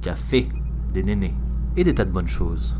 café, des nénés et des tas de bonnes choses.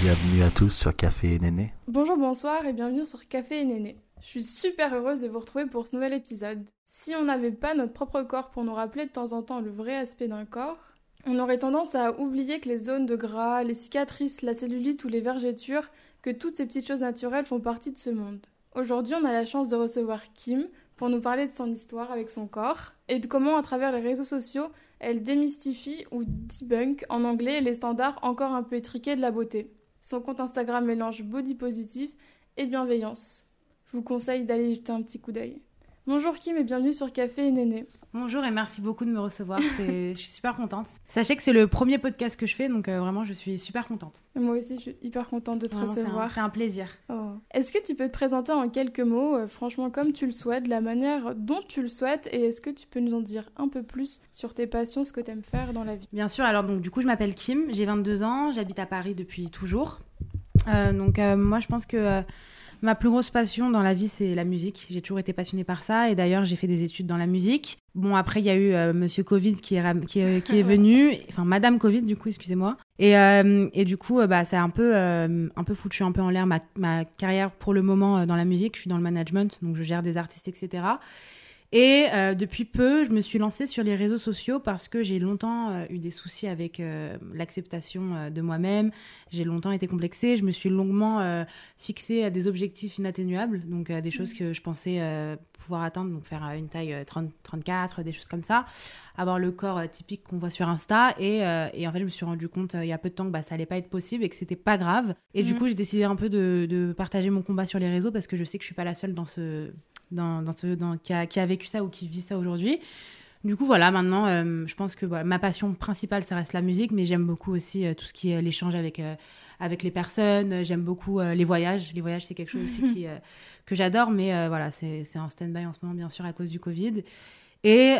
Bienvenue à tous sur Café et Néné. Bonjour, bonsoir et bienvenue sur Café et Néné. Je suis super heureuse de vous retrouver pour ce nouvel épisode. Si on n'avait pas notre propre corps pour nous rappeler de temps en temps le vrai aspect d'un corps, on aurait tendance à oublier que les zones de gras, les cicatrices, la cellulite ou les vergetures, que toutes ces petites choses naturelles font partie de ce monde. Aujourd'hui, on a la chance de recevoir Kim pour nous parler de son histoire avec son corps et de comment, à travers les réseaux sociaux, elle démystifie ou debunk en anglais les standards encore un peu étriqués de la beauté. Son compte Instagram mélange body positif et bienveillance. Je vous conseille d'aller jeter un petit coup d'œil. Bonjour Kim et bienvenue sur Café et Néné. Bonjour et merci beaucoup de me recevoir. je suis super contente. Sachez que c'est le premier podcast que je fais, donc euh, vraiment je suis super contente. Moi aussi, je suis hyper contente de te recevoir. C'est un, plaisir. Oh. Est-ce que tu peux te présenter en quelques mots, euh, franchement comme tu le souhaites, la manière dont tu le souhaites, et est-ce que tu peux nous en dire un peu plus sur tes passions, ce que tu aimes faire dans la vie? Bien sûr. Alors donc du coup, je m'appelle Kim, j'ai 22 ans, j'habite à Paris depuis toujours. Euh, donc moi, je pense que Ma plus grosse passion dans la vie, c'est la musique. J'ai toujours été passionnée par ça. Et d'ailleurs, j'ai fait des études dans la musique. Bon, après, il y a eu euh, Monsieur Covid qui est, qui est, venu. Enfin, Madame Covid, du coup, excusez-moi. Et, euh, et, du coup, euh, bah, c'est un peu, un peu foutu un peu en l'air ma, ma, carrière pour le moment dans la musique. Je suis dans le management, donc je gère des artistes, etc. Et euh, depuis peu, je me suis lancée sur les réseaux sociaux parce que j'ai longtemps euh, eu des soucis avec euh, l'acceptation de moi-même. J'ai longtemps été complexée. Je me suis longuement fixée à des objectifs inatteignables, donc des choses que je pensais pouvoir atteindre, donc faire une taille 30, 34, des choses comme ça, avoir le corps typique qu'on voit sur Insta. Et, et, en fait, je me suis rendu compte il y a peu de temps que bah, ça allait pas être possible et que c'était pas grave. Et du mm. coup, j'ai décidé un peu de, de, partager mon combat sur les réseaux parce que je sais que je suis pas la seule dans ce dans, ce, dans, qui, a, qui, a, vécu ça ou qui vit ça aujourd'hui. Du coup, voilà, maintenant, euh, je pense que ma passion principale, ça reste la musique, mais j'aime beaucoup aussi euh, tout ce qui est l'échange avec, euh, avec les personnes. J'aime beaucoup les voyages. Les voyages, c'est quelque chose aussi qui, que j'adore, mais voilà, c'est en stand-by en ce moment, bien sûr, à cause du Covid. Et,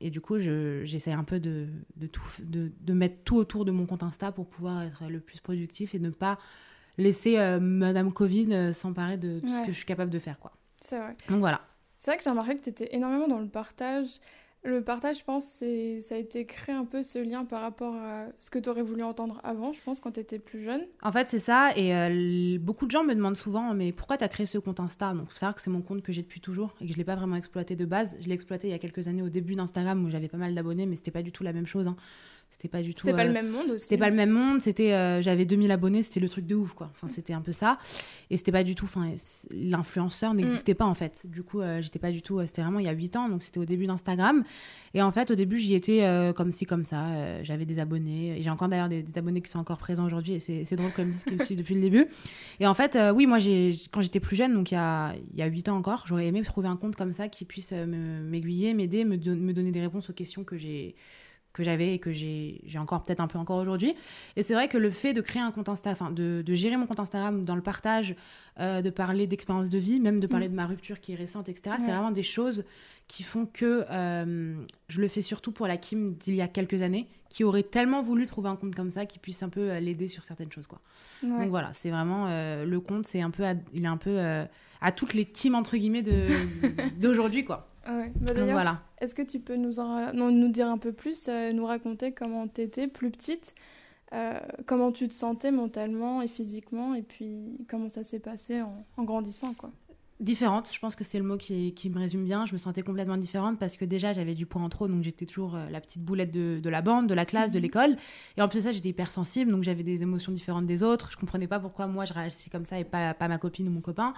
et du coup, j'essaie un peu de, de, tout, de, de, mettre tout autour de mon compte Insta pour pouvoir être le plus productif et ne pas laisser Madame Covid s'emparer de tout ce que je suis capable de faire, quoi. C'est vrai. Donc voilà. C'est vrai que j'ai remarqué que tu étais énormément dans le partage. Le partage, je pense, c'est ça a été créé un peu ce lien par rapport à ce que tu aurais voulu entendre avant, je pense, quand tu étais plus jeune. En fait, c'est ça. Et euh, beaucoup de gens me demandent souvent, mais pourquoi tu as créé ce compte Insta? Donc, faut savoir que c'est mon compte que j'ai depuis toujours et que je ne l'ai pas vraiment exploité de base. Je l'ai exploité il y a quelques années au début d'Instagram où j'avais pas mal d'abonnés, mais c'était pas du tout la même chose. Hein. C'était pas du tout. C'était pas le euh, même monde aussi. C'était pas le même monde. C'était, euh, j'avais 2000 abonnés, c'était le truc de ouf, quoi. Enfin, c'était un peu ça. Et c'était pas du tout. Enfin, l'influenceur n'existait mm. pas en fait. Du coup, euh, j'étais pas du tout. c'était vraiment il y a 8 ans, donc c'était au début d'Instagram. Et en fait, au début, j'y étais comme ci, comme ça. j'avais des abonnés. Et j'ai encore d'ailleurs des, abonnés qui sont encore présents aujourd'hui. Et c'est drôle comme disent qui me suivent depuis le début. Et en fait, oui, moi, j'ai quand j'étais plus jeune, donc il y a, il y a 8 ans encore, j'aurais aimé trouver un compte comme ça qui puisse m'aiguiller, m'aider, me, me donner des réponses aux questions que j'ai que j'avais et que j'ai encore peut-être un peu encore aujourd'hui. Et c'est vrai que le fait de créer un compte Insta, enfin de, de, gérer mon compte Instagram dans le partage, euh, de parler d'expérience de vie, même de parler mm. de ma rupture qui est récente, etc., c'est vraiment des choses qui font que euh, je le fais surtout pour la Kim d'il y a quelques années, qui aurait tellement voulu trouver un compte comme ça qui puisse un peu euh, l'aider sur certaines choses. Quoi. Donc voilà, c'est vraiment le compte, c'est un peu, il est un peu à toutes les Kim entre guillemets d'aujourd'hui, quoi. Ah bah, voilà. Est-ce que tu peux nous, en, nous dire un peu plus, euh, nous raconter comment tu étais plus petite, euh, comment tu te sentais mentalement et physiquement, et puis comment ça s'est passé en, grandissant quoi? Différente, je pense que c'est le mot qui, qui, me résume bien. Je me sentais complètement différente parce que déjà j'avais du poids en trop, donc j'étais toujours euh, la petite boulette de, de, la bande, de la classe, de mhm. l'école. Et en plus de ça, j'étais hypersensible, donc j'avais des émotions différentes des autres. Je comprenais pas pourquoi moi je réagissais comme ça et pas, pas ma copine ou mon copain.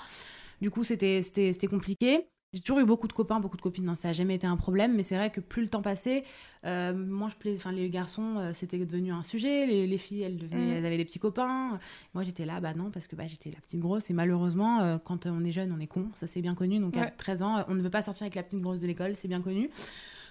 Du coup, c'était compliqué. J'ai toujours eu beaucoup de copains, beaucoup de copines, non, ça n'a jamais été un problème, mais c'est vrai que plus le temps passait, euh, moi je plais, enfin les garçons, euh, c'était devenu un sujet, les, les filles elles, devenaient, mm. elles avaient des petits copains, moi j'étais là, bah non, parce que bah, j'étais la petite grosse, et malheureusement, euh, quand on est jeune, on est con, ça c'est bien connu, donc à 13 ans, on ne veut pas sortir avec la petite grosse de l'école, c'est bien connu.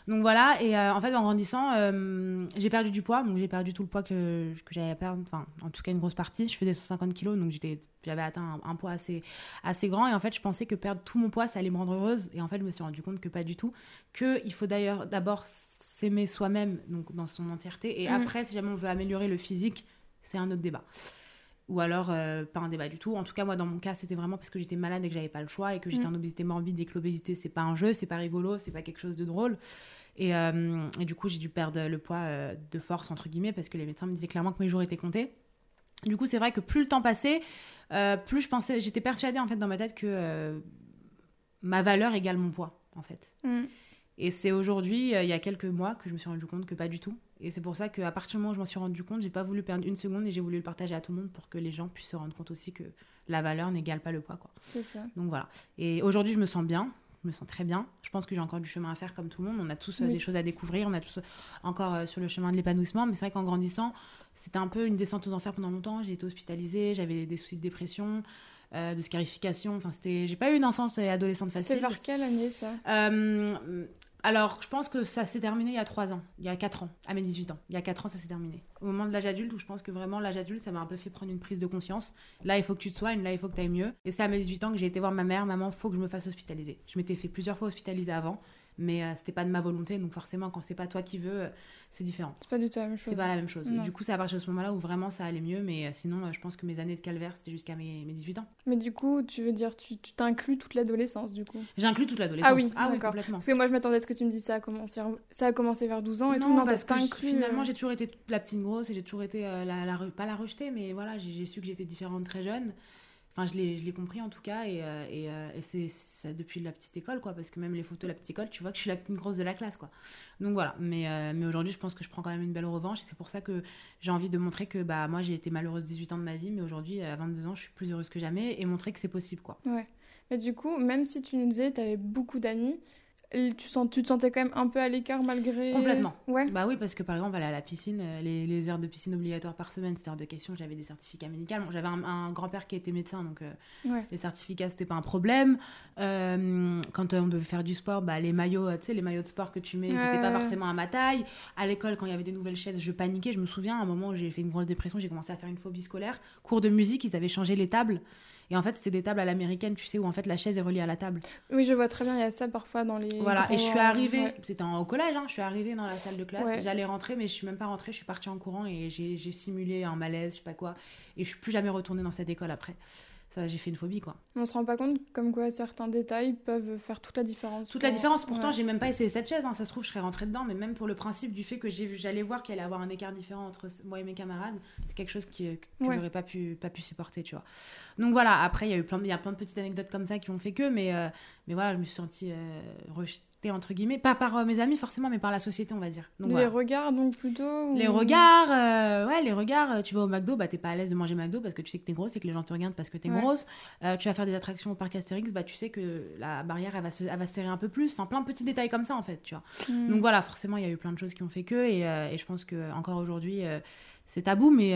Donc voilà, et euh, en fait, en grandissant, euh, j'ai perdu du poids, donc j'ai perdu tout le poids que, que j'avais à perdre, enfin, en tout cas, une grosse partie. Je faisais 150 kilos, donc j'avais atteint un, poids assez, assez grand, et en fait, je pensais que perdre tout mon poids, ça allait me rendre heureuse, et en fait, je me suis rendu compte que pas du tout, qu'il faut d'ailleurs d'abord s'aimer soi-même, donc dans son entièreté, et mm. après, si jamais on veut améliorer le physique, c'est un autre débat. Ou alors, euh, pas un débat du tout. En tout cas, moi, dans mon cas, c'était vraiment parce que j'étais malade et que j'avais pas le choix et que j'étais Mm. en obésité morbide et que l'obésité, c'est pas un jeu, c'est pas rigolo, c'est pas quelque chose de drôle. Et, euh, et du coup, j'ai dû perdre le poids euh, de force, entre guillemets, parce que les médecins me disaient clairement que mes jours étaient comptés. Du coup, c'est vrai que plus le temps passait, plus je pensais, j'étais persuadée en fait dans ma tête que ma valeur égale mon poids, en fait. Mm. Et c'est aujourd'hui, euh, il y a quelques mois, que je me suis rendu compte que pas du tout. Et c'est pour ça qu'à partir du moment où je m'en suis rendu compte, j'ai pas voulu perdre une seconde et j'ai voulu le partager à tout le monde pour que les gens puissent se rendre compte aussi que la valeur n'égale pas le poids, quoi. C'est ça. Donc voilà. Et aujourd'hui, je me sens bien. Je me sens très bien. Je pense que j'ai encore du chemin à faire comme tout le monde. On a tous euh, Oui. des choses à découvrir. On a tous euh, encore sur le chemin de l'épanouissement. Mais c'est vrai qu'en grandissant, c'était un peu une descente aux enfers pendant longtemps. J'ai été hospitalisée. J'avais des soucis de dépression, euh, de scarification. Enfin, c'était. J'ai pas eu une enfance et adolescente C'était facile. vers quelle année ça? Euh, alors, je pense que ça s'est terminé il y a 3 ans, il y a 4 ans, à mes 18 ans. Il y a 4 ans, ça s'est terminé. Au moment de l'âge adulte, où je pense que vraiment l'âge adulte, ça m'a un peu fait prendre une prise de conscience. Là, il faut que tu te soignes, là, il faut que tu ailles mieux. Et c'est à mes 18 ans que j'ai été voir ma mère, maman, faut que je me fasse hospitaliser. Je m'étais fait plusieurs fois hospitaliser avant, mais euh, c'était pas de ma volonté, donc forcément, quand c'est pas toi qui veux, euh, c'est différent. C'est pas du tout la même chose. C'est pas la même chose. Non. Du coup, c'est à partir de ce moment-là où vraiment ça allait mieux, mais euh, sinon, euh, je pense que mes années de calvaire, c'était jusqu'à mes, mes 18 ans. Mais du coup, tu veux dire, tu t'inclus toute l'adolescence du coup? J'inclus toute l'adolescence. Ah oui, ah oui complètement. Parce que moi, je m'attendais à ce que tu me dises ça a commencé, ça a commencé vers 12 ans et tout. Non, parce que finalement j'ai toujours été la petite grosse et j'ai toujours été la, pas la rejetée mais voilà j'ai su que j'étais différente très jeune enfin je l'ai compris en tout cas et, euh, euh, et c'est ça depuis la petite école quoi parce que même les photos de la petite école tu vois que je suis la petite grosse de la classe quoi donc voilà mais euh, mais aujourd'hui je pense que je prends quand même une belle revanche et c'est pour ça que j'ai envie de montrer que bah moi j'ai été malheureuse 18 ans de ma vie mais aujourd'hui à 22 ans je suis plus heureuse que jamais et montrer que c'est possible quoi Ouais. Mais du coup, même si tu nous disais, t'avais beaucoup d'amis, tu, sens, tu te sentais quand même un peu à l'écart malgré. Complètement. Ouais. Bah oui, parce que par exemple, aller à la piscine, euh, les, les heures de piscine obligatoires par semaine, c'était hors de question. J'avais des certificats médicaux. Bon, j'avais un, un grand-père qui était médecin, donc euh, Ouais. les certificats, c'était pas un problème. Euh, quand euh, on devait faire du sport, bah, les maillots, tu sais, les maillots de sport que tu mets, c'était pas forcément à ma taille. À l'école, quand il y avait des nouvelles chaises, je paniquais. Je me souviens, à un moment où j'ai fait une grosse dépression, j'ai commencé à faire une phobie scolaire. Cours de musique, ils avaient changé les tables. Et en fait, c'était des tables à l'américaine, tu sais, où en fait la chaise est reliée à la table. Oui, je vois très bien, il y a ça parfois dans les. Voilà, et je suis arrivée, ouais. c'était au collège, hein, je suis arrivée dans la salle de classe, Ouais. j'allais rentrer, mais je suis même pas rentrée, je suis partie en courant et j'ai j'ai simulé un malaise, je sais pas quoi, et je suis plus jamais retournée dans cette école après. J'ai fait une phobie, quoi. On se rend pas compte comme quoi certains détails peuvent faire toute la différence. Toute la différence, pourtant, ouais. j'ai même pas essayé cette chaise, hein, ça se trouve, je serais rentrée dedans, mais même pour le principe du fait que j'ai vu- j'allais voir qu'il allait avoir un écart différent entre moi et mes camarades, c'est quelque chose qui, que Ouais. j'aurais pas pu, pas pu supporter, tu vois. Donc voilà, après, il y a eu plein, de- il y a plein de petites anecdotes comme ça qui ont fait que, mais, euh, mais voilà, je me suis sentie euh, rejetée, entre guillemets, pas par euh, mes amis forcément, mais par la société, on va dire. Donc Les voilà. regards, donc plutôt. Les regards, euh, ouais, les regards. euh, Tu vas au McDo, bah t'es pas à l'aise de manger McDo parce que tu sais que t'es grosse et que les gens te regardent parce que t'es Ouais. grosse. Euh, tu vas faire des attractions au parc Astérix, bah tu sais que la barrière elle va se, elle va se serrer un peu plus. Enfin, plein de petits détails comme ça en fait, tu vois. Hmm. Donc voilà, forcément, il y a eu plein de choses qui ont fait que et, et je pense que encore aujourd'hui c'est tabou, mais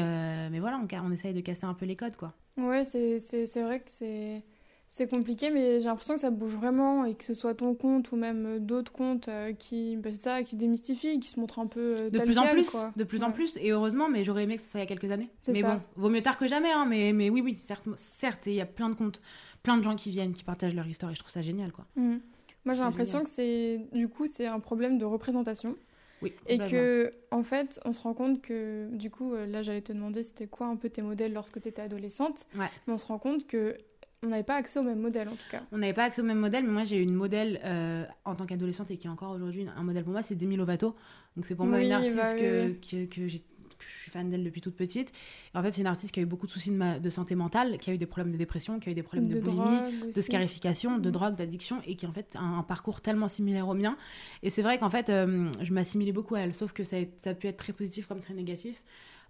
mais voilà, on, on essaye de casser un peu les codes, quoi. Ouais, c'est vrai que c'est c'est compliqué, mais j'ai l'impression que ça bouge vraiment et que ce soit ton compte ou même euh, d'autres comptes euh, qui, c'est ça, qui démystifient, qui se montrent un peu euh, De plus en plus, quoi. de plus en plus, et heureusement, mais j'aurais aimé que ce soit il y a quelques années. Mais ça. bon, vaut mieux tard que jamais, hein, mais, mais oui, oui, certes, certes, et il y a plein de comptes, plein de gens qui viennent, qui partagent leur histoire, et je trouve ça génial, quoi. Mhm. Moi, j'ai l'impression que c'est du coup c'est un problème de représentation Oui, et que en fait on se rend compte que du coup là j'allais te demander c'était quoi un peu tes modèles lorsque tu étais adolescente Ouais. mais on se rend compte que on n'avait pas accès aux mêmes modèles en tout cas On n'avait pas accès au même modèle, mais moi j'ai eu une modèle euh, en tant qu'adolescente et qui est encore aujourd'hui un modèle pour moi, c'est Demi Lovato. Donc c'est pour moi Oui, une artiste bah que, oui. que, que j'ai- que je suis fan d'elle depuis toute petite. Et en fait, c'est une artiste qui a eu beaucoup de soucis de, ma- de santé mentale, qui a eu des problèmes de dépression, qui a eu des problèmes de, boulimie, de aussi. scarification, de Mhm. drogue, d'addiction, et qui en fait a un, un parcours tellement similaire au mien. Et c'est vrai qu'en fait, euh, je m'assimilais beaucoup à elle, sauf que ça a, ça a pu être très positif comme très négatif.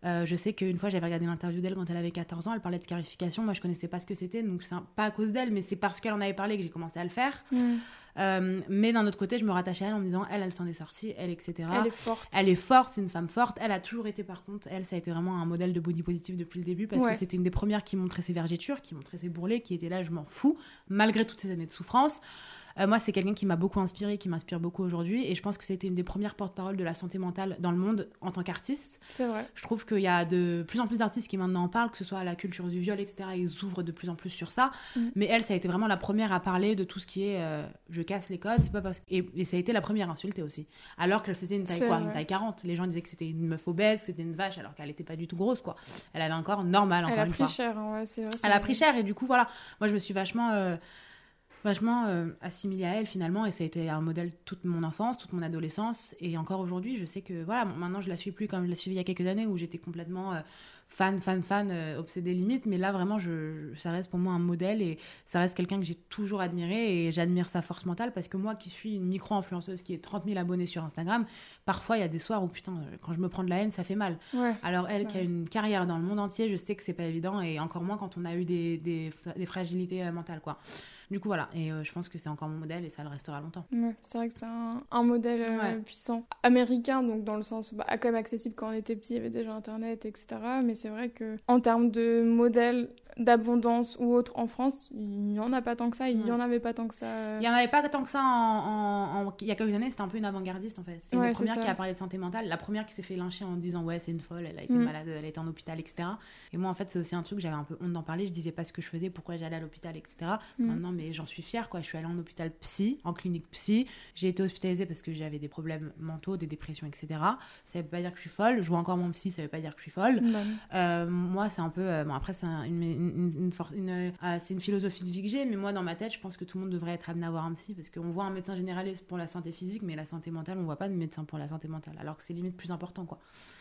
Euh, je sais qu'une fois, j'avais regardé l'interview d'elle quand elle avait 14 ans, elle parlait de scarification. Moi, je connaissais pas ce que c'était, donc c'est pas à cause d'elle, mais c'est parce qu'elle en avait parlé que j'ai commencé à le faire. Mhm. Euh, mais d'un autre côté, je me rattachais à elle en me disant, elle, elle s'en est sortie, elle, etc. elle est forte Elle est forte, c'est une femme forte. Elle a toujours été, par contre, elle, ça a été vraiment un modèle de body positif depuis le début parce Ouais. que c'était une des premières qui montrait ses vergetures, qui montrait ses bourrelets, qui était là, je m'en fous, malgré toutes ces années de souffrance. Euh, moi, c'est quelqu'un qui m'a beaucoup inspiré, qui m'inspire beaucoup aujourd'hui. Et je pense que c'était une des premières porte-parole de la santé mentale dans le monde en tant qu'artiste. C'est vrai. Je trouve qu'il y a de plus en plus d'artistes qui maintenant en parlent, que ce soit la culture du viol, etc. Ils ouvrent de plus en plus sur ça. Mm. Mais elle, ça a été vraiment la première à parler de tout ce qui est euh, je casse les codes. C'est pas parce et, et ça a été la première à insulter aussi. Alors qu'elle faisait une taille quoi. Une taille 40. Les gens disaient que c'était une meuf obèse, c'était une vache, alors qu'elle était pas du tout grosse quoi. Elle avait un corps normal encore Elle a une pris fois. cher, hein, ouais, c'est vrai. Elle a pris cher et du coup voilà, moi je me suis vachement euh, vachement euh, assimilée à elle finalement et ça a été un modèle toute mon enfance, toute mon adolescence et encore aujourd'hui je sais que voilà bon, maintenant je la suis plus comme je la suivais il y a quelques années où j'étais complètement euh, fan fan fan euh, obsédée limite mais là vraiment je, je- ça reste pour moi un modèle et ça reste quelqu'un que j'ai toujours admiré et j'admire sa force mentale parce que moi qui suis une micro influenceuse qui est 30 000 abonnés sur Instagram parfois il y a des soirs où putain euh, quand je me prends de la haine ça fait mal Ouais. alors elle qui a une carrière dans le monde entier, je sais que c'est pas évident et encore moins quand on a eu des, des, des fragilités mentales quoi. Du coup voilà, et euh, je pense que c'est encore mon modèle et ça le restera longtemps. Ouais, c'est vrai que c'est un, un modèle euh, Ouais. puissant. Américain, donc dans le sens, bah, quand même accessible quand on était petit, il y avait déjà Internet, etc. Mais c'est vrai que en termes de modèle d'abondance ou autre en France, il n'y en a pas tant que ça, il n'y en avait pas tant que ça. Il y en avait pas tant que ça en, en- en- il y a quelques années, c'était un peu une avant-gardiste en fait. C'est une Ouais, premières ça. qui a parlé de santé mentale, la première qui s'est fait lyncher en disant ouais c'est une folle, elle a été Mm. malade, elle a été en hôpital, etc. Et moi en fait c'est aussi un truc, j'avais un peu honte d'en parler, je disais pas ce que je faisais, pourquoi j'allais à l'hôpital, etc. Mm. Maintenant mais j'en suis fière quoi, je suis allée en hôpital psy, en clinique psy, j'ai été hospitalisée parce que j'avais des problèmes mentaux, des dépressions, etc. Ça veut pas dire que je suis folle, je vois encore mon psy, ça veut pas dire que je suis folle. Bah, Euh, moi, c'est un peu. euh, bon, après, c'est un- une, une, une, une for- une, euh, c'est une philosophie de vie que j'ai, mais moi, dans ma tête, je pense que tout le monde devrait être amené à voir un psy parce qu'on voit un médecin généraliste pour la santé physique, mais la santé mentale, on voit pas de médecin pour la santé mentale, alors que c'est limite plus important, quoi.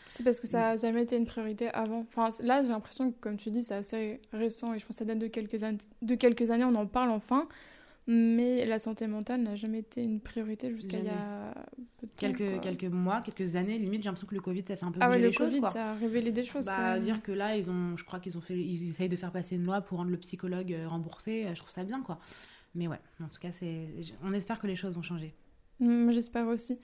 c'est parce que ça n'a jamais été une priorité avant. Enfin, là, j'ai l'impression que, comme tu dis, c'est assez récent et je pense que ça date de quelques, an- de quelques années, on en parle enfin. Mais la santé mentale n'a jamais été une priorité jusqu'à il y a peu de Quelques, mois, quelques années, limite, j'ai l'impression que le Covid, ça fait un peu Ah bouger ouais, le les choses, Covid, quoi. ça a révélé des choses. Bah, dire que là, ils ont, je crois qu'ils ont fait, ils essayent de faire passer une loi pour rendre le psychologue euh, remboursé. euh, Je trouve ça bien, quoi. Mais ouais, en tout cas, c'est, on espère que les choses vont changer. Mm, J'espère aussi.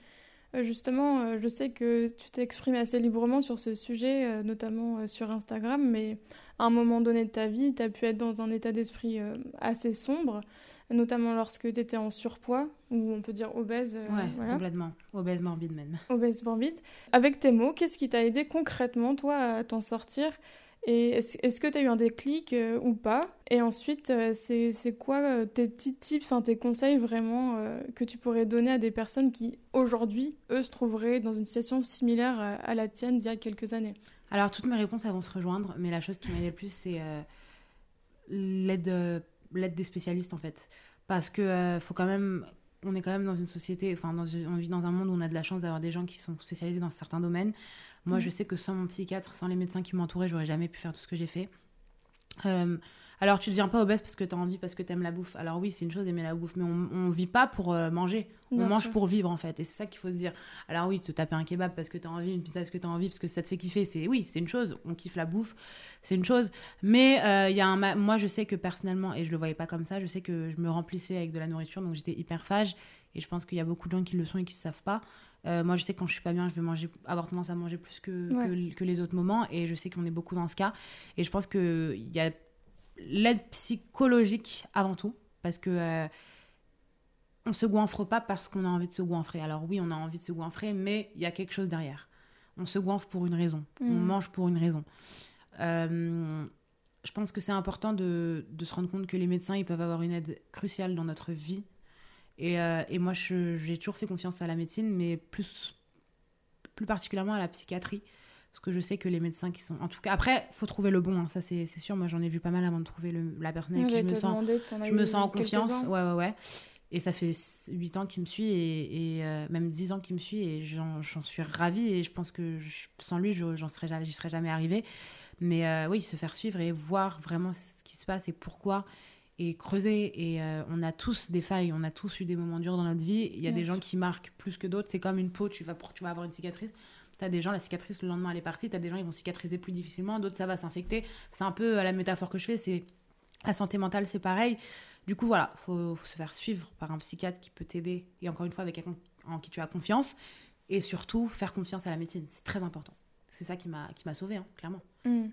Euh, Justement, je sais que tu t'exprimes assez librement sur ce sujet, notamment sur Instagram, mais à un moment donné de ta vie, tu as pu être dans un état d'esprit assez sombre, notamment lorsque tu étais en surpoids, ou on peut dire obèse, euh, Ouais, voilà, complètement. Obèse morbide même. obèse morbide. Avec tes mots, qu'est-ce qui t'a aidé concrètement, toi, à t'en sortir? Et est-ce que tu as eu un déclic euh, ou pas? Et ensuite, euh, c'est c'est quoi euh, tes petits tips, enfin, tes conseils vraiment euh, que tu pourrais donner à des personnes qui, aujourd'hui, eux, se trouveraient dans une situation similaire à, à la tienne d'il y a quelques années? Alors, toutes mes réponses elles vont se rejoindre, mais la chose qui m'aide le plus, c'est l'aide l'aide des spécialistes, en fait. Parce que euh, faut quand même. On est quand même dans une société, enfin, dans une- on vit dans un monde où on a de la chance d'avoir des gens qui sont spécialisés dans certains domaines. Moi, Mhm. je sais que sans mon psychiatre, sans les médecins qui m'entouraient, j'aurais jamais pu faire tout ce que j'ai fait. Euh, alors, tu deviens pas obèse parce que tu as envie, parce que tu aimes la bouffe. Alors, oui, c'est une chose d'aimer la bouffe, mais on, on vit pas pour euh, manger. On mange sûr. pour vivre, en fait. Et c'est ça qu'il faut se dire. Alors, oui, te taper un kebab parce que tu as envie, une pizza parce que tu as envie, parce que ça te fait kiffer, c'est oui, c'est une chose. On kiffe la bouffe, c'est une chose. Mais euh, il y a un moi, je sais que personnellement, et je le voyais pas comme ça, je sais que je me remplissais avec de la nourriture, donc j'étais hyperphage. Et je pense qu'il y a beaucoup de gens qui le sont et qui ne savent pas. Euh, moi, je sais que quand je suis pas bien, je vais manger, avoir tendance à manger plus que, Ouais. que, que les autres moments. Et je sais qu'on est beaucoup dans ce cas. Et je pense qu'il y a l'aide psychologique avant tout. Parce que euh, on se goinfre pas parce qu'on a envie de se goinfrer. Alors oui, on a envie de se goinfrer, mais il y a quelque chose derrière. On se goinfre pour une raison. On Mhm. mange pour une raison. Euh, je pense que c'est important de, de se rendre compte que les médecins, ils peuvent avoir une aide cruciale dans notre vie. Et, euh, et moi, j'ai toujours fait confiance à la médecine, mais plus, plus particulièrement à la psychiatrie. Parce que je sais que les médecins qui sont. En tout cas, après, faut trouver le bon, hein, ça c'est sûr. Moi, j'en ai vu pas mal avant de trouver le- la personne avec qui je J'allais me sens je me sens en confiance. Ouais, ouais, ouais. Et ça fait 8 ans qu'il me suit et, et, euh, même 10 ans qu'il me suit et j'en suis ravie et je pense que je- sans lui, je- j'en serais, j'y serais jamais arrivée. Mais euh, oui, se faire suivre et voir vraiment ce qui se passe et pourquoi et creuser. Et euh, on a tous des failles, on a tous eu des moments durs dans notre vie. Il y a Bien des gens qui marquent plus que d'autres. C'est comme une peau, tu vas, tu vas avoir une cicatrice. T'as des gens, la cicatrice, le lendemain, elle est partie. T'as des gens, ils vont cicatriser plus difficilement. D'autres, ça va s'infecter. C'est un peu euh, la métaphore que je fais. C'est la santé mentale, c'est pareil. Du coup, voilà, faut, faut se faire suivre par un psychiatre qui peut t'aider. Et encore une fois, avec quelqu'un en qui tu as confiance. Et surtout, faire confiance à la médecine. C'est très important. C'est ça qui m'a sauvé, clairement. Mm.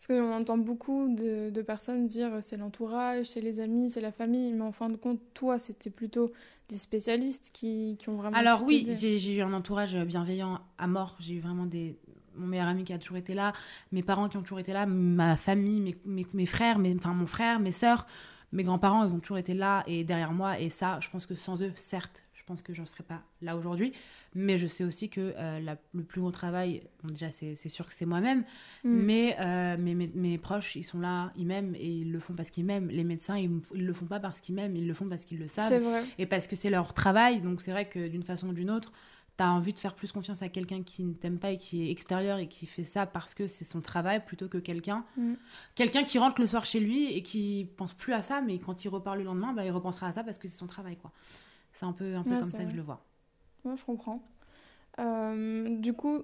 Parce qu'on entend beaucoup de, de personnes dire c'est l'entourage, c'est les amis, c'est la famille, mais en fin de compte, toi, c'était plutôt des spécialistes qui, qui ont vraiment. Alors oui, j'ai eu un entourage bienveillant à mort. J'ai eu vraiment des mon meilleur ami qui a toujours été là, mes parents qui ont toujours été là, ma famille, mes, mes, mes frères, mes, enfin mon frère, mes sœurs, mes grands-parents, ils ont toujours été là et derrière moi. Et ça, je pense que sans eux, certes, pense que j'en serais pas là aujourd'hui. Mais je sais aussi que euh, la- le plus gros travail, bon, déjà c'est sûr que c'est moi-même, Mm. mais euh, mes, mes, mes proches, ils sont là, ils m'aiment et ils le font parce qu'ils m'aiment. Les médecins, ils, ils le font pas parce qu'ils m'aiment, ils le font parce qu'ils le savent vrai. et parce que c'est leur travail. Donc c'est vrai que d'une façon ou d'une autre, tu as envie de faire plus confiance à quelqu'un qui ne t'aime pas et qui est extérieur et qui fait ça parce que c'est son travail plutôt que quelqu'un Mm. quelqu'un qui rentre le soir chez lui et qui pense plus à ça, mais quand il repart le lendemain, bah, il repensera à ça parce que c'est son travail. quoi. C'est un peu, un peu Ouais, comme ça que je le vois. Ouais, je comprends. Euh, du coup,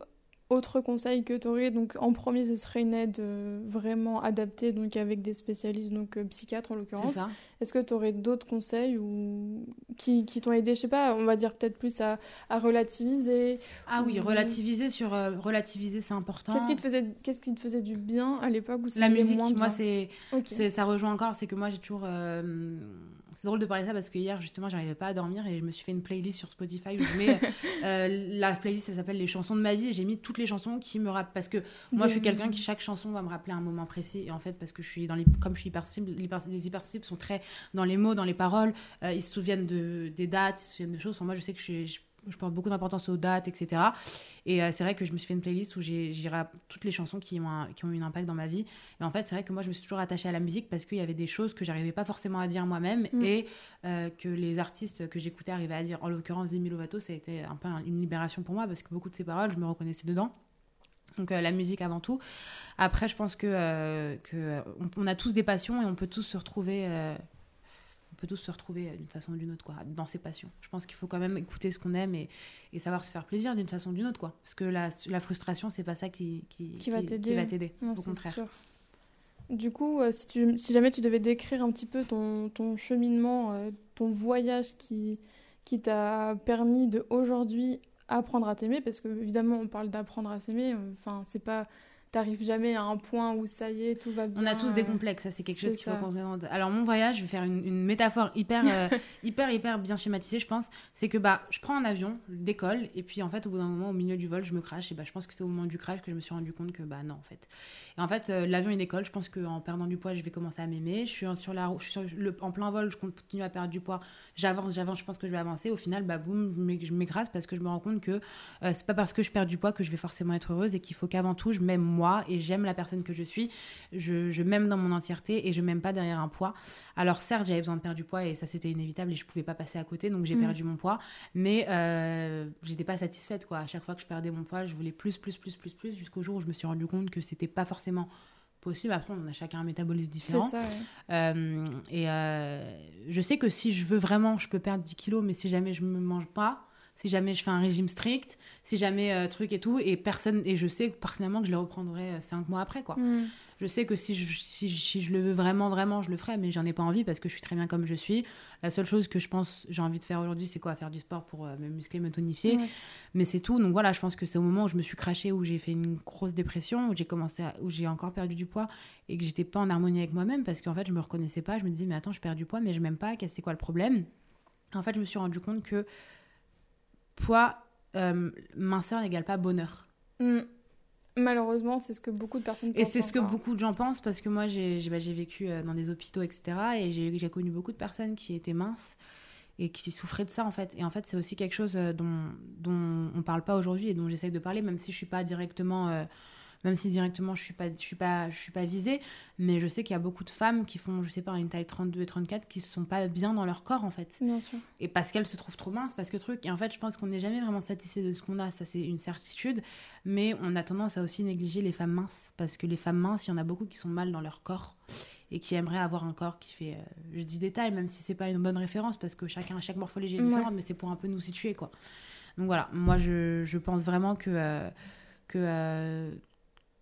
autre conseil que tu aurais, donc en premier, ce serait une aide euh, vraiment adaptée, donc avec des spécialistes, donc euh, psychiatres en C'est l'occurrence. Est-ce que tu aurais d'autres conseils ou qui, qui t'ont aidé, je sais pas, on va dire peut-être plus à, à relativiser Ah oui, relativiser sur euh, relativiser, c'est important. Qu'est-ce qui te faisait, qu'est-ce qui te faisait du bien à l'époque où La musique, moins moi, c'est ça rejoint encore, c'est que moi j'ai toujours. euh, c'est drôle de parler de ça parce que hier justement j'arrivais pas à dormir et je me suis fait une playlist sur Spotify où je mets. euh, la playlist elle s'appelle Les chansons de ma vie et j'ai mis toutes les chansons qui me rappellent. Parce que moi je suis quelqu'un qui chaque chanson va me rappeler un moment précis et en fait parce que je suis dans les. Comme je suis hypersensible, les hypersensibles sont très dans les mots, dans les paroles, euh, ils se souviennent de, des dates, ils se souviennent de choses. Enfin, moi je sais que je suis. je- je porte beaucoup d'importance aux dates, etc. Et euh, c'est vrai que je me suis fait une playlist où j'irai à toutes les chansons qui ont, un- qui ont eu un impact dans ma vie. Et en fait, c'est vrai que moi, je me suis toujours attachée à la musique parce qu'il y avait des choses que j'arrivais pas forcément à dire moi-même Mm. et euh, que les artistes que j'écoutais arrivaient à dire. En l'occurrence, Demi Lovato, ça a été un peu un- une libération pour moi parce que beaucoup de ses paroles, je me reconnaissais dedans. Donc euh, la musique avant tout. Après, je pense que, euh, que on, on a tous des passions et on peut tous se retrouver. euh, on peut tous se retrouver euh, d'une façon ou d'une autre quoi, dans ses passions. Je pense qu'il faut quand même écouter ce qu'on aime et, et savoir se faire plaisir d'une façon ou d'une autre quoi. Parce que la, la frustration, c'est pas ça qui, qui, Qui va t'aider. va t'aider. Non, Au contraire. sûr. Du coup, euh, si, tu, si jamais tu devais décrire un petit peu ton, ton cheminement, euh, ton voyage qui, qui t'a permis de aujourd'hui apprendre à t'aimer, parce que évidemment on parle d'apprendre à s'aimer, enfin c'est pas, t'arrives jamais à un point où ça y est, tout va bien. On a tous des complexes, ça c'est quelque chose qu'il faut qu'on se mette. Alors mon voyage, je vais faire une, une métaphore hyper, euh, hyper, hyper bien schématisée, je pense. C'est que bah, je prends un avion, je décolle, et puis en fait au bout d'un moment, au milieu du vol, je me crache. Et bah, je pense que c'est au moment du crash que je me suis rendu compte que bah non en fait. Et en fait, euh, l'avion il décolle, je pense qu'en perdant du poids, je vais commencer à m'aimer. Je suis en- sur la, route- je suis sur le, en plein vol, je continue à perdre du poids. J'avance, j'avance, je pense que je vais avancer. Au final, bah boum, je m'écrase parce que je me rends compte que euh, c'est pas parce que je perds du poids que je vais forcément être heureuse et qu'il faut qu'avant tout je m'aime moi et j'aime la personne que je suis. Je, je m'aime dans mon entièreté et je m'aime pas derrière un poids. Alors certes, j'avais besoin de perdre du poids et ça c'était inévitable et je pouvais pas passer à côté donc j'ai Mm. perdu mon poids. Mais euh, j'étais pas satisfaite quoi. À chaque fois que je perdais mon poids, je voulais plus, plus, plus, plus, plus jusqu'au jour où je me suis rendu compte que c'était pas forcément possible. Après, on a chacun un métabolisme différent. ça, ouais. Euh, et euh, je sais que si je veux vraiment, je peux perdre 10 kilos, mais si jamais je me mange pas, si jamais je fais un régime strict, si jamais euh, truc et tout, et personne, et je sais personnellement que je les reprendrai 5 mois après, quoi. Mm. Je sais que si je, si, si je le veux vraiment, vraiment, je le ferai, mais j'en ai pas envie parce que je suis très bien comme je suis. La seule chose que je pense, j'ai envie de faire aujourd'hui, c'est quoi? Faire du sport pour euh, me muscler, me tonifier. Mais c'est tout. Donc voilà, je pense que c'est au moment où je me suis crachée, où j'ai fait une grosse dépression, où j'ai commencé, à- où j'ai encore perdu du poids et que j'étais pas en harmonie avec moi-même parce qu'en fait, je me reconnaissais pas. Je me disais, mais attends, je perds du poids, mais je m'aime pas. Qu'est-ce c'est quoi le problème? En fait, je me suis rendu compte que poids, euh, minceur n'égale pas bonheur. Mm. Malheureusement, c'est ce que beaucoup de personnes Et pensent c'est ce que beaucoup de gens pensent parce que moi, j'ai bah, vécu euh, dans des hôpitaux, etc. Et j'ai connu beaucoup de personnes qui étaient minces et qui souffraient de ça, en fait. Et en fait, c'est aussi quelque chose euh, dont, dont on parle pas aujourd'hui et dont j'essaye de parler, même si je suis pas directement... euh, même si directement je suis pas je suis pas je suis pas visée mais je sais qu'il y a beaucoup de femmes qui font je sais pas une taille 32 et 34 qui sont pas bien dans leur corps en fait Bien sûr. et parce qu'elle se trouve trop mince, parce que truc. Et en fait, je pense qu'on n'est jamais vraiment satisfait de ce qu'on a, ça c'est une certitude. Mais on a tendance à aussi négliger les femmes minces, parce que les femmes minces, il y en a beaucoup qui sont mal dans leur corps et qui aimeraient avoir un corps qui fait. euh, je dis détail, même si c'est pas une bonne référence, parce que chacun, chaque morphologie est Ouais. différente, mais c'est pour un peu nous situer, quoi. Donc voilà, moi je, je pense vraiment que. euh, que euh,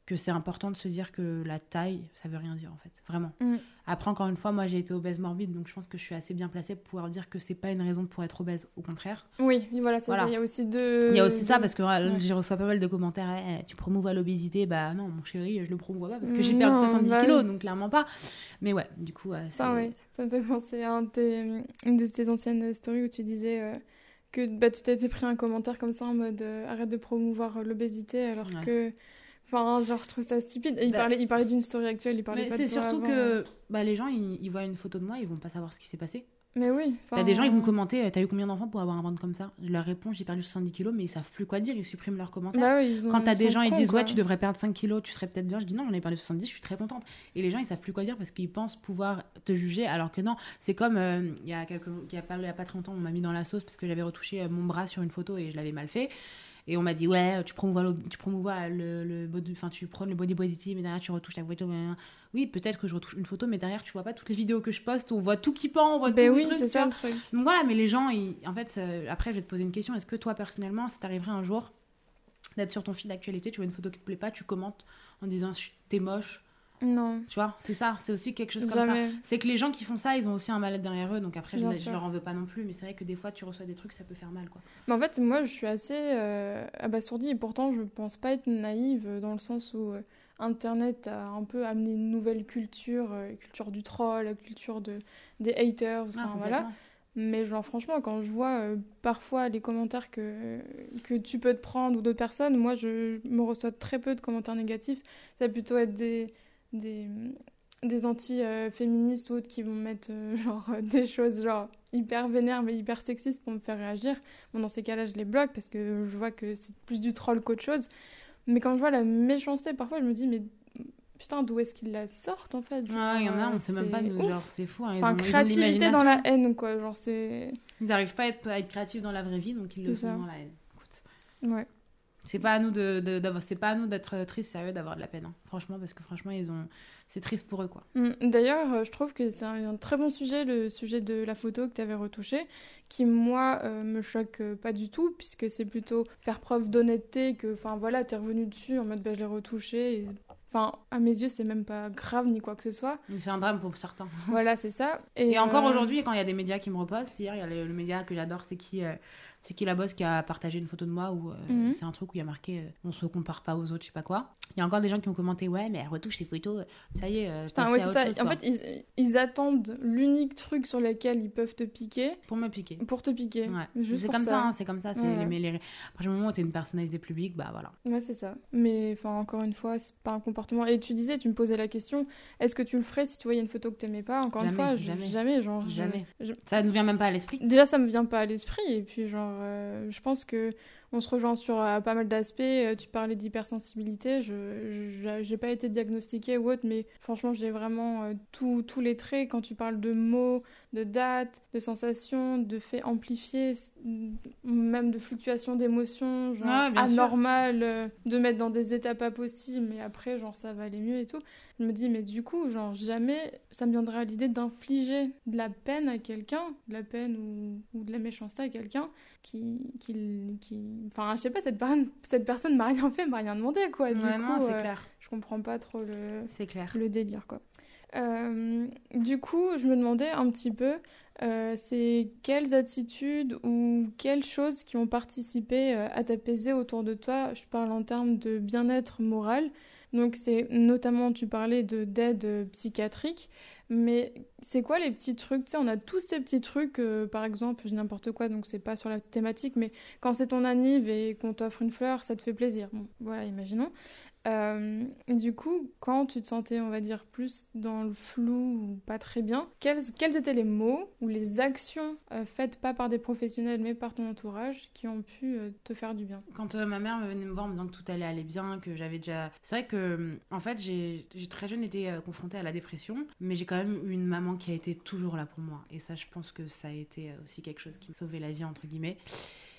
que c'est important de se dire que la taille, ça veut rien dire en fait, vraiment. Mm. Après, encore une fois, moi j'ai été obèse morbide, donc je pense que je suis assez bien placée pour pouvoir dire que c'est pas une raison pour être obèse, au contraire. Oui, voilà, c'est Voilà. ça. Il y a aussi deux. Il y a aussi ça, parce que ouais. j'ai reçois pas mal de commentaires, Eh, tu promouvois l'obésité, bah non, mon chéri, je le promouvois pas parce que j'ai perdu non, 70 bah kilos, donc clairement pas. Mais ouais, du coup, euh, Ça, oui. Ça me fait penser à un de tes- une de tes anciennes stories où tu disais euh, que bah, tu t'étais pris un commentaire comme ça en mode euh, arrête de promouvoir l'obésité alors Ouais. que. Enfin, genre, je trouve ça stupide. Et il Bah- parlait, il parlait d'une story actuelle, il parlait Mais pas c'est surtout avant. que bah, les gens, ils, ils voient une photo de moi, ils vont pas savoir ce qui s'est passé. Mais oui. T'as des gens, ils vont commenter, euh, t'as eu combien d'enfants pour avoir un ventre comme ça? Je leur réponds, j'ai perdu 70 kilos, mais ils savent plus quoi dire, ils suppriment leurs commentaires. Bah oui, ils ont- Quand t'as des gens, ils disent, quoi. ouais, tu devrais perdre 5 kilos, tu serais peut-être bien. Je dis, non, j'en ai perdu 70, je suis très contente. Et les gens, ils savent plus quoi dire parce qu'ils pensent pouvoir te juger, alors que non. C'est comme, euh, il y, a quelques... il y a pas il y a pas très longtemps, on m'a mis dans la sauce parce que j'avais retouché euh, mon bras sur une photo et je l'avais mal fait. Et on m'a dit, ouais, tu promouvois, l'ob- tu promouvois le, le body, enfin, tu prends le body positive, mais derrière, tu retouches ta photo. Oui, peut-être que je retouche une photo, mais derrière, tu vois pas toutes les vidéos que je poste, on voit tout qui pend, on voit Ben tout le oui, c'est ça le truc. Donc voilà, mais les gens, ils- en fait, euh, après, je vais te poser une question. Est-ce que toi, personnellement, ça t'arriverait un jour d'être sur ton fil d'actualité, tu vois une photo qui te plaît pas, tu commentes en disant t'es moche, Non, tu vois C'est ça, c'est aussi quelque chose comme ça. jamais. C'est que les gens qui font ça, ils ont aussi un mal-être derrière eux, donc après, je, je leur en veux pas non plus, mais c'est vrai que des fois, tu reçois des trucs, ça peut faire mal, quoi. Mais en fait, moi, je suis assez euh, abasourdie et pourtant, je pense pas être naïve dans le sens où euh, Internet a un peu amené une nouvelle culture, euh, culture du troll, la culture de, des haters, enfin Ah, voilà. Mais genre, franchement, quand je vois euh, parfois les commentaires que, que tu peux te prendre ou d'autres personnes, moi, je me reçois très peu de commentaires négatifs. Ça va plutôt être des, des, des anti-féministes ou autres qui vont mettre euh, genre euh, des choses genre hyper vénères mais hyper sexistes pour me faire réagir. Bon, dans ces cas-là, je les bloque parce que je vois que c'est plus du troll qu'autre chose. Mais quand je vois la méchanceté, parfois, je me dis, mais putain, d'où est-ce qu'ils la sortent en fait? Ouais, il y en a, on sait même pas, nous, genre, c'est fou. hein, ils Enfin, ont, ils créativité dans la haine, quoi. Genre, c'est. Ils n'arrivent pas à être, à être créatifs dans la vraie vie, donc ils le sont ça. dans la haine. Écoute, Ouais. C'est pas à nous de, de- d'avoir- c'est pas à nous d'être tristes, sérieux, d'avoir de la peine, hein. franchement, parce que franchement, ils ont, c'est triste pour eux, quoi. Mm. D'ailleurs, euh, je trouve que c'est un, très bon sujet, le sujet de la photo que tu avais retouchée, qui, moi, euh, me choque euh, pas du tout, puisque c'est plutôt faire preuve d'honnêteté que, enfin, voilà, t'es revenu dessus en mode, bah, je l'ai retouché. et- Enfin, à mes yeux, c'est même pas grave ni quoi que ce soit. C'est un drame pour certains. Voilà, c'est ça. Et, encore euh, aujourd'hui, quand il y a des médias qui me repostent, hier, il y a le, le média que j'adore, c'est qui, euh, c'est qui la boss qui a partagé une photo de moi où euh, Mhm. c'est un truc où il y a marqué euh, on se compare pas aux autres, je sais pas quoi. Il y a encore des gens qui ont commenté ouais, mais elle retouche ses photos, euh, ça y est, euh, Putain, passez ouais, à c'est autre ça. chose, en fait, ils, ils attendent l'unique truc sur lequel ils peuvent te piquer pour me piquer. pour te piquer. Ouais. C'est comme ça, ça. hein, c'est comme ça. C'est Ouais, les, à partir du moment où t'es une personnalité publique, bah voilà. Ouais, c'est ça. Mais enfin, encore une fois, c'est pas un comportement. Et tu disais, tu me posais la question, est-ce que tu le ferais si tu voyais une photo que t'aimais pas? Encore une Jamais, fois, je- jamais. jamais, genre. je- Jamais. je- Ça ne vient même pas à l'esprit. Déjà, ça me vient pas à l'esprit. Et puis, genre, euh, je pense que on se rejoint sur euh, pas mal d'aspects. Euh, tu parlais d'hypersensibilité. Je, j'ai pas été diagnostiquée ou autre, mais franchement, j'ai vraiment euh, tous tous les traits. Quand tu parles de mots, de dates, de sensations, de faits amplifiés, même de fluctuations d'émotions, genre euh, de mettre dans des états pas possibles, mais après, genre, ça va aller mieux et tout. Je me dis, mais du coup, genre, jamais ça me viendrait à l'idée d'infliger de la peine à quelqu'un, de la peine ou, ou de la méchanceté à quelqu'un qui, qui, qui. Enfin, je sais pas, cette, personne cette personne m'a rien fait, m'a rien demandé, quoi. Du Ouais, non, coup, c'est euh, clair. je comprends pas trop le, C'est clair. le délire, quoi. Euh, du coup, je me demandais un petit peu, euh, c'est quelles attitudes ou quelles choses qui ont participé à t'apaiser autour de toi. Je parle en termes de bien-être moral. Donc c'est notamment, tu parlais de d'aide psychiatrique, mais c'est quoi les petits trucs? Tu sais, on a tous ces petits trucs, euh, par exemple, je n'importe quoi, donc c'est pas sur la thématique, mais quand c'est ton anniv et qu'on t'offre une fleur, ça te fait plaisir. Voilà, imaginons. Euh, du coup, quand tu te sentais, on va dire, plus dans le flou ou pas très bien, quels, étaient les mots ou les actions euh, faites pas par des professionnels mais par ton entourage qui ont pu euh, te faire du bien? Quand euh, ma mère me venait me voir en me disant que tout allait aller bien, que j'avais déjà. C'est vrai que, en fait, j'ai très jeune été confrontée à la dépression, mais j'ai quand même eu une maman qui a été toujours là pour moi. Et ça, je pense que ça a été aussi quelque chose qui m'a sauvé la vie, entre guillemets.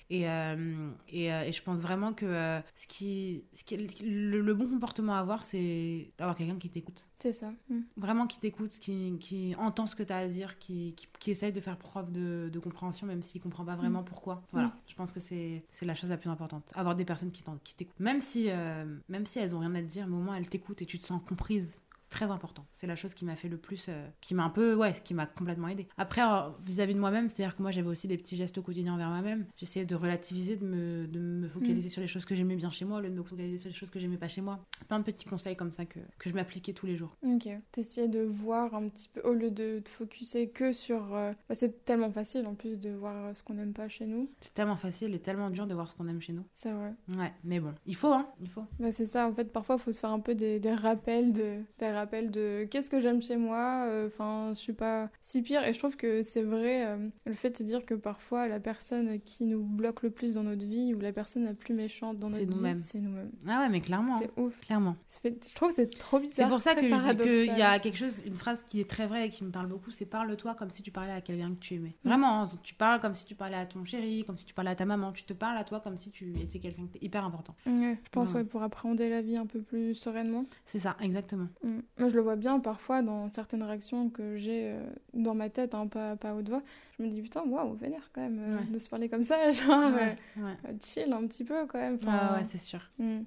Et, euh, et, euh, et je pense vraiment que euh, ce qui, ce qui le, le bon comportement à avoir, c'est d'avoir quelqu'un qui t'écoute. C'est ça. Mm. Vraiment qui t'écoute, qui, qui entend ce que tu as à dire, qui, qui, qui essaye de faire preuve de, de compréhension, même s'il comprend pas vraiment pourquoi. Voilà, Mm. je pense que c'est la chose la plus importante. Avoir des personnes qui t'en- qui t'écoutent. Même, si, euh, même si elles ont rien à te dire, mais au moins elles t'écoutent et tu te sens comprise. Très important. C'est la chose qui m'a fait le plus, euh, qui m'a un peu, ouais, ce qui m'a complètement aidé. Après, euh, vis-à-vis de moi-même, c'est-à-dire que moi j'avais aussi des petits gestes au quotidien envers moi-même. J'essayais de relativiser, de me, de me focaliser sur les choses que j'aimais bien chez moi, au lieu de me focaliser sur les choses que j'aimais pas chez moi. Plein de petits conseils comme ça que, que je m'appliquais tous les jours. Ok. T'essayais de voir un petit peu, au lieu de te focuser que sur. euh, bah, c'est tellement facile en plus de voir ce qu'on n'aime pas chez nous. C'est tellement facile et tellement dur de voir ce qu'on aime chez nous. C'est vrai. Ouais, mais bon, il faut, hein, il faut. Bah, c'est ça, en fait, parfois, il faut se faire un peu des, des rappels de, des rappels de qu'est-ce que j'aime chez moi, euh, enfin, je suis pas si pire. Et je trouve que c'est vrai, euh, le fait de dire que parfois, la personne qui nous bloque le plus dans notre vie, ou la personne la plus méchante dans C'est notre vie, c'est nous-mêmes. Ah ouais, mais clairement. C'est ouf. Clairement. Je trouve que c'est trop C'est bizarre. pour ça que je dis qu'il y a quelque chose, une phrase qui est très vraie et qui me parle beaucoup, c'est parle-toi comme si tu parlais à quelqu'un que tu aimais. Mm. Vraiment, hein, tu parles comme si tu parlais à ton chéri, comme si tu parlais à ta maman, tu te parles à toi comme si tu étais quelqu'un qui était hyper important. Ouais, je pense, Ouais. ouais, pour appréhender la vie un peu plus sereinement. C'est ça, exactement. Mm. Moi, je le vois bien parfois dans certaines réactions que j'ai euh, dans ma tête, hein, pas, pas à haute voix. Je me dis, putain, waouh, vénère quand même euh, Ouais. de se parler comme ça. Genre, ouais, euh, ouais. chill un petit peu quand même. Ouais, Enfin, ouais, c'est sûr. mm.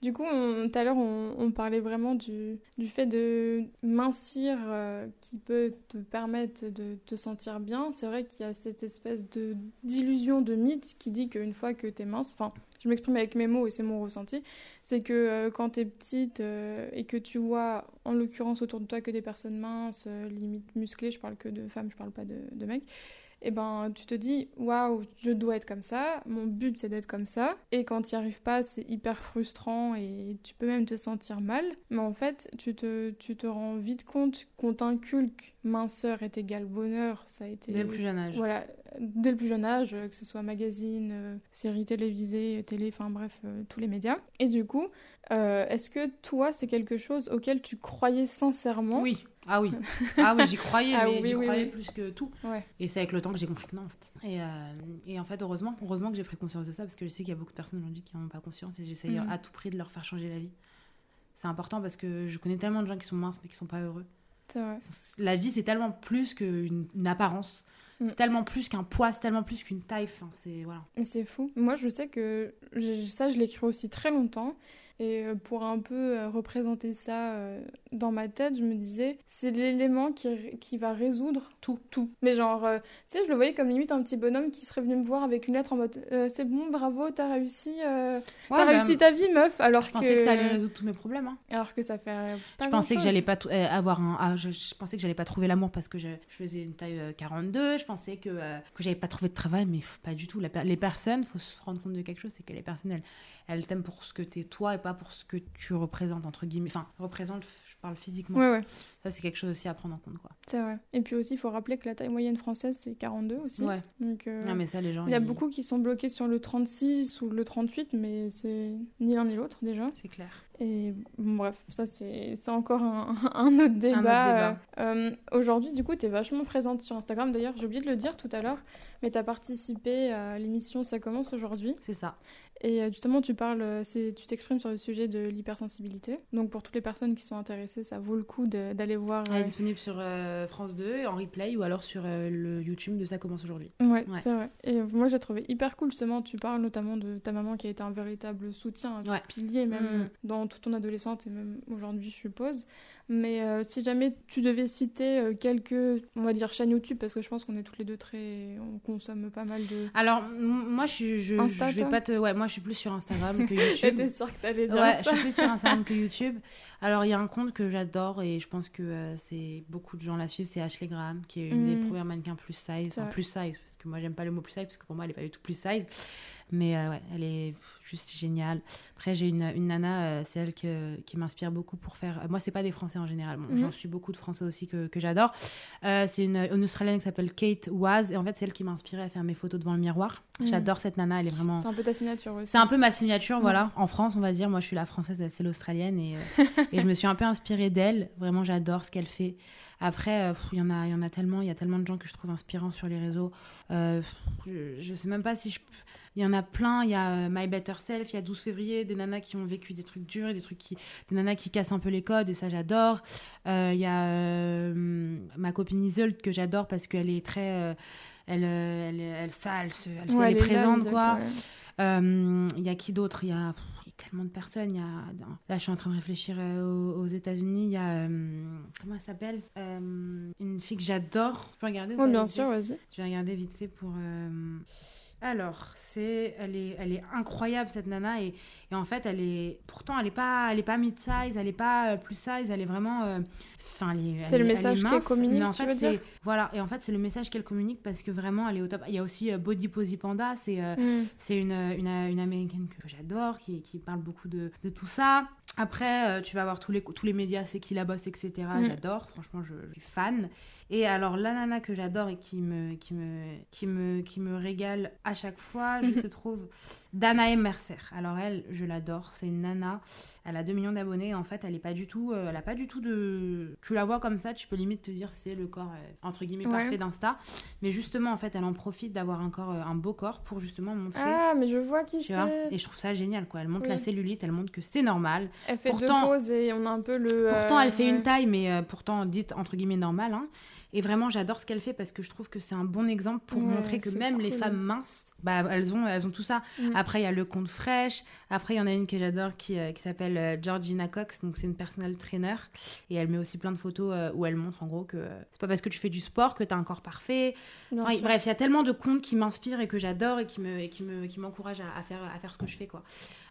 Du coup, tout à l'heure, on, on parlait vraiment du, du fait de mincir euh, qui peut te permettre de te sentir bien. C'est vrai qu'il y a cette espèce de d'illusion, de mythe qui dit qu'une fois que t'es mince, enfin, je m'exprime avec mes mots et c'est mon ressenti, c'est que euh, quand t'es petite euh, et que tu vois, en l'occurrence autour de toi, que des personnes minces, euh, limite musclées, je parle que de femmes, je parle pas de, de mecs, et ben tu te dis, waouh, je dois être comme ça, mon but c'est d'être comme ça, et quand tu n'y arrives pas, c'est hyper frustrant et tu peux même te sentir mal, mais en fait, tu te, tu te rends vite compte qu'on t'inculque minceur est égal bonheur, ça a été... Dès le plus jeune âge. Voilà, dès le plus jeune âge, euh, que ce soit magazine, euh, séries télévisées, télé, enfin bref, euh, tous les médias. Et du coup, est-ce que toi, c'est quelque chose auquel tu croyais sincèrement Oui, ah oui. Ah oui, j'y croyais, Ah mais oui, j'y oui, croyais oui. plus que tout. Ouais. Et c'est avec le temps que j'ai compris que non, en fait. Et, euh, et en fait, heureusement, heureusement que j'ai pris conscience de ça, parce que je sais qu'il y a beaucoup de personnes aujourd'hui qui n'en ont pas conscience, et j'essaye Mhm. à tout prix de leur faire changer la vie. C'est important parce que je connais tellement de gens qui sont minces mais qui sont pas heureux. Vrai. La vie, c'est tellement plus qu'une une apparence. Mm. C'est tellement plus qu'un poids, c'est tellement plus qu'une taille. Enfin, c'est voilà. Mais c'est fou. Moi, je sais que ça, je cru aussi très longtemps. Et euh, pour un peu euh, représenter ça euh, dans ma tête, je me disais, c'est l'élément qui, qui va résoudre tout, tout. Mais genre, euh, tu sais, je le voyais comme limite un petit bonhomme qui serait venu me voir avec une lettre en mode, euh, c'est bon, bravo, t'as réussi, euh, Ouais, t'as bah, réussi ta vie, meuf. Alors Je pensais que... ça allait résoudre tous mes problèmes. hein. Alors que ça fait pas je pensais que j'allais pas avoir un ah, je, je pensais que j'allais pas trouver l'amour parce que je, je faisais une taille euh, 42 je pensais que que j'avais pas trouvé de travail mais pas du tout La les personnes faut se rendre compte de quelque chose c'est que les personnes elles, elles t'aiment pour ce que t'es toi et pas pour ce que tu représentes entre guillemets enfin représente je parle physiquement Ouais, ouais, ça c'est quelque chose aussi à prendre en compte quoi c'est vrai. Et puis aussi, il faut rappeler que la taille moyenne française, c'est 42 aussi. ouais Donc, euh, Ah, mais ça les gens il y a ils- beaucoup qui sont bloqués sur le 36 ou le 38, mais c'est ni l'un ni l'autre déjà. c'est clair Et bon, bref, ça c'est encore un, un autre débat. débat. Euh, Aujourd'hui, du coup, tu es vachement présente sur Instagram. D'ailleurs, j'ai oublié de le dire tout à l'heure, mais tu as participé à l'émission Ça commence aujourd'hui. c'est ça Et euh, justement, tu parles, euh, tu t'exprimes sur le sujet de l'hypersensibilité. Donc, pour toutes les personnes qui sont intéressées, ça vaut le coup d'aller voir. elle est euh, disponible sur euh, France 2 en replay ou alors sur euh, le YouTube de ça commence aujourd'hui Ouais, Ouais. c'est vrai. Et moi, j'ai trouvé hyper cool, justement. Tu parles notamment de ta maman qui a été un véritable soutien, un Ouais. pilier, même Mm. dans toute ton adolescence et même aujourd'hui, je suppose. Mais euh, si jamais tu devais citer euh, quelques, on va dire, chaînes YouTube, parce que je pense qu'on est toutes les deux très. On consomme pas mal de. alors moi je suis je, Insta, je vais pas te ouais moi je suis plus sur Instagram que YouTube J'étais sûre que t'allais dire Ouais, je ça. suis plus sur Instagram que YouTube. Alors, il y a un compte que j'adore et je pense que euh, c'est beaucoup de gens la suivent, c'est Ashley Graham, qui est une des Mm. premières mannequins plus size. Enfin, plus size, parce que moi, j'aime pas le mot plus size, parce que pour moi, elle est pas du tout plus size. Mais euh, ouais, elle est juste géniale. Après, j'ai une, une nana, euh, c'est elle que- qui m'inspire beaucoup pour faire. Moi, c'est pas des Français en général. Bon, Mhm. J'en suis beaucoup de Français aussi que, que j'adore. Euh, c'est une, une Australienne qui s'appelle Kate Waz. Et en fait, c'est elle qui m'a inspirée à faire mes photos devant le miroir. Mhm. J'adore cette nana, elle est vraiment. C'est un peu ta signature aussi. C'est un peu ma signature, voilà. En France, on va dire, moi je suis la française, elle c'est l'australienne. Et, euh, et je me suis un peu inspirée d'elle. Vraiment, j'adore ce qu'elle fait. Après, euh, il y, en a- il y en a tellement, il y a tellement de gens que je trouve inspirants sur les réseaux. Euh, je, je sais même pas si je. Il y en a plein. Il y a euh, My Better Self, il y a 12 février, des nanas qui ont vécu des trucs durs et des trucs qui, des nanas qui cassent un peu les codes et ça j'adore. Euh, Il y a euh, ma copine Isolde que j'adore parce qu'elle est très, elle, elle, elle, ça, elle, se, elle, Ouais, elle est présente quoi. ouais. Il y a qui d'autre? Il y a tellement de personnes. Il y a, là, je suis en train de réfléchir euh, aux, aux États-Unis. Il y a euh, comment elle s'appelle Euh, Une fille que j'adore. Tu peux regarder ça, bien sûr, vas-y. Je vais regarder vite fait pour. Alors, c'est, elle est, elle est incroyable cette nana et, et en fait, elle est, pourtant, elle est pas, elle est pas mid size, elle est pas euh, plus size, elle est vraiment, euh, enfin, C'est le message qu'elle communique, en tu fait, veux c'est- dire? voilà, et en fait, c'est le message qu'elle communique parce que vraiment, elle est au top. Il y a aussi euh, Body Posy Panda, c'est euh, Mm. c'est une, une, une américaine que j'adore, qui, qui parle beaucoup de, de tout ça. Après, euh, tu vas voir tous les, tous les médias, c'est qui la bosse, etc. Mm. J'adore, franchement, je, je suis fan. Et alors, la nana que j'adore et qui me, qui, me, qui, me, qui me régale à chaque fois, je te trouve Danae Mercer. Alors, elle, je l'adore. C'est une nana. Elle a 2 millions d'abonnés. En fait, elle est pas du tout. euh, elle a pas du tout de. Tu la vois comme ça, tu peux limite te dire c'est le corps, euh, entre guillemets, Ouais. parfait d'Insta. Mais justement, en fait, elle en profite d'avoir un corps, euh, un beau corps pour justement montrer. Ah, mais je vois qui c'est. et je trouve ça génial, quoi. Elle montre Oui. la cellulite, elle montre que c'est normal. Elle fait pourtant- deux poses et on a un peu le. Pourtant, elle fait ouais. une taille, mais euh, pourtant dite entre guillemets normale. hein. Et vraiment, j'adore ce qu'elle fait parce que je trouve que c'est un bon exemple pour Ouais, montrer que même les femmes minces, bah, elles, ont, elles ont tout ça. Mm. Après, il y a le compte fraîche. Après, il y en a une que j'adore qui, euh, qui s'appelle euh, Georgina Cox. Donc, c'est une personal trainer. Et elle met aussi plein de photos euh, où elle montre en gros que euh, c'est pas parce que tu fais du sport que tu as un corps parfait. Enfin, bref, il y a tellement de comptes qui m'inspirent et que j'adore et qui me, et qui me, qui m'encouragent à, à faire, à faire ce que je fais, quoi.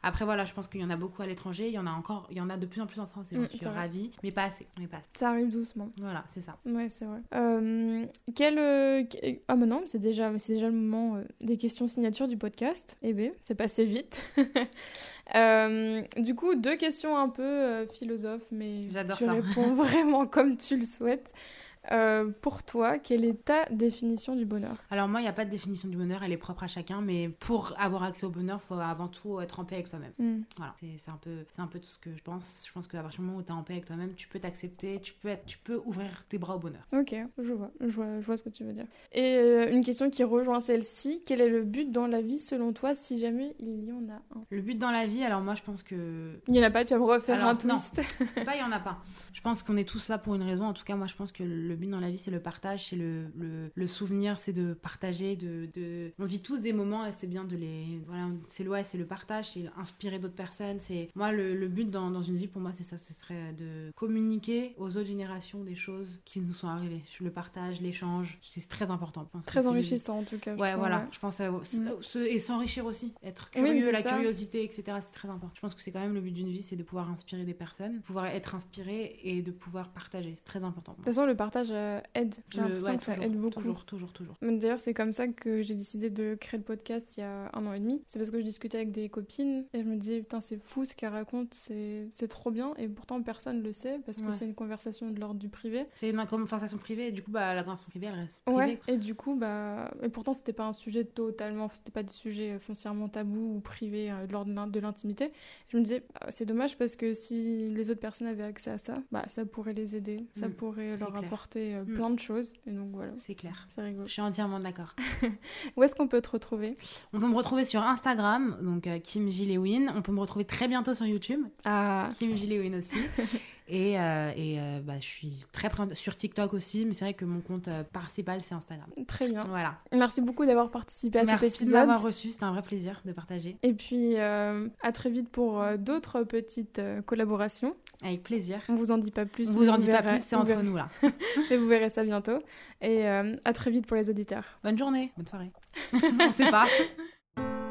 Après, voilà, je pense qu'il y en a beaucoup à l'étranger. Il y en a encore, il y en a de plus en plus en France et j'en Mm, suis ravie. Mais pas assez. Mais pas assez. Ça arrive doucement. Voilà, c'est ça. Ouais, c'est vrai. Euh, quel. euh, que- Ah, mais non, c'est déjà, c'est déjà le moment euh, des questions signatures du podcast. Eh bien, c'est passé vite. Euh, du coup, deux questions un peu euh, philosophes, mais J'adore tu ça. réponds vraiment comme tu le souhaites. Euh, pour toi, quelle est ta définition du bonheur? Alors moi, il n'y a pas de définition du bonheur, elle est propre à chacun, mais pour avoir accès au bonheur, il faut avant tout être en paix avec soi-même. Hmm. Voilà, c'est un, peu, un peu tout ce que je pense. Je pense qu'à partir du moment où tu es en paix avec toi-même, tu peux t'accepter, tu peux, être, tu peux ouvrir tes bras au bonheur. Ok, je vois, je vois, je vois ce que tu veux dire. Et euh, une question qui rejoint celle-ci, quel est le but dans la vie selon toi, si jamais il y en a un? Le but dans la vie, alors moi je pense que... Il n'y en a pas, tu vas me refaire Alors, un non. twist. C'est pas, il y en a pas. Je pense qu'on est tous là pour une raison. En tout cas, moi je pense que le but dans la vie, c'est le partage, c'est le, le, le souvenir, c'est de partager, de, de... On vit tous des moments et c'est bien de les... Voilà, c'est ouais, c'est le partage, c'est inspirer d'autres personnes. C'est Moi, le, le but dans, dans une vie, pour moi, c'est ça, ce serait de communiquer aux autres générations des choses qui nous sont arrivées. Le partage, l'échange, c'est très important. Très le- enrichissant en tout cas. Ouais, voilà, ouais. je pense à... Mm. se- Et s'enrichir aussi, être curieux, la ça. curiosité, etc. C'est très important. Je pense que c'est quand même le but d'une vie, c'est de pouvoir inspirer des personnes, pouvoir être inspiré et de pouvoir partager. C'est très important. De toute façon, le partage euh, aide. J'ai l'impression ouais, que ça aide beaucoup. Toujours, toujours, toujours. D'ailleurs, c'est comme ça que j'ai décidé de créer le podcast il y a un an et demi. C'est parce que je discutais avec des copines et je me disais, putain, c'est fou ce qu'elles racontent, c'est trop bien. Et pourtant, personne ne le sait parce que Ouais. c'est une conversation de l'ordre du privé. C'est une conversation privée, et du coup, bah, la conversation privée, elle reste privée. Ouais, et du coup, bah. Et pourtant, c'était pas un sujet totalement. C'était pas des sujets euh, foncièrement tabous ou privés euh, de l'ordre de l'in- de l'intimité. Je me disais, ah, c'est dommage parce que si les autres personnes avaient accès à ça, bah, ça pourrait les aider. Ça Mm, pourrait leur clair. apporter euh, Mm. plein de choses. Et donc voilà, C'est clair. c'est rigolo. Je suis entièrement d'accord. Où est-ce qu'on peut te retrouver? On peut me retrouver sur Instagram, donc euh, Kim Gilewin. On peut me retrouver très bientôt sur YouTube, Ah, Kim Gilewin aussi. et euh, et euh, bah, je suis très présente sur TikTok aussi, mais c'est vrai que mon compte principal, c'est Instagram. très bien. Voilà. Merci beaucoup d'avoir participé à Merci cet de épisode. m'avoir reçu, c'était un vrai plaisir de partager. Et puis, à très vite pour d'autres petites collaborations. Avec plaisir. On vous en dit pas plus. On mais vous en dit pas plus, c'est vous entre verrez- nous là. Et vous verrez ça bientôt. Et euh, à très vite pour les auditeurs. Bonne journée, bonne soirée. On sait pas.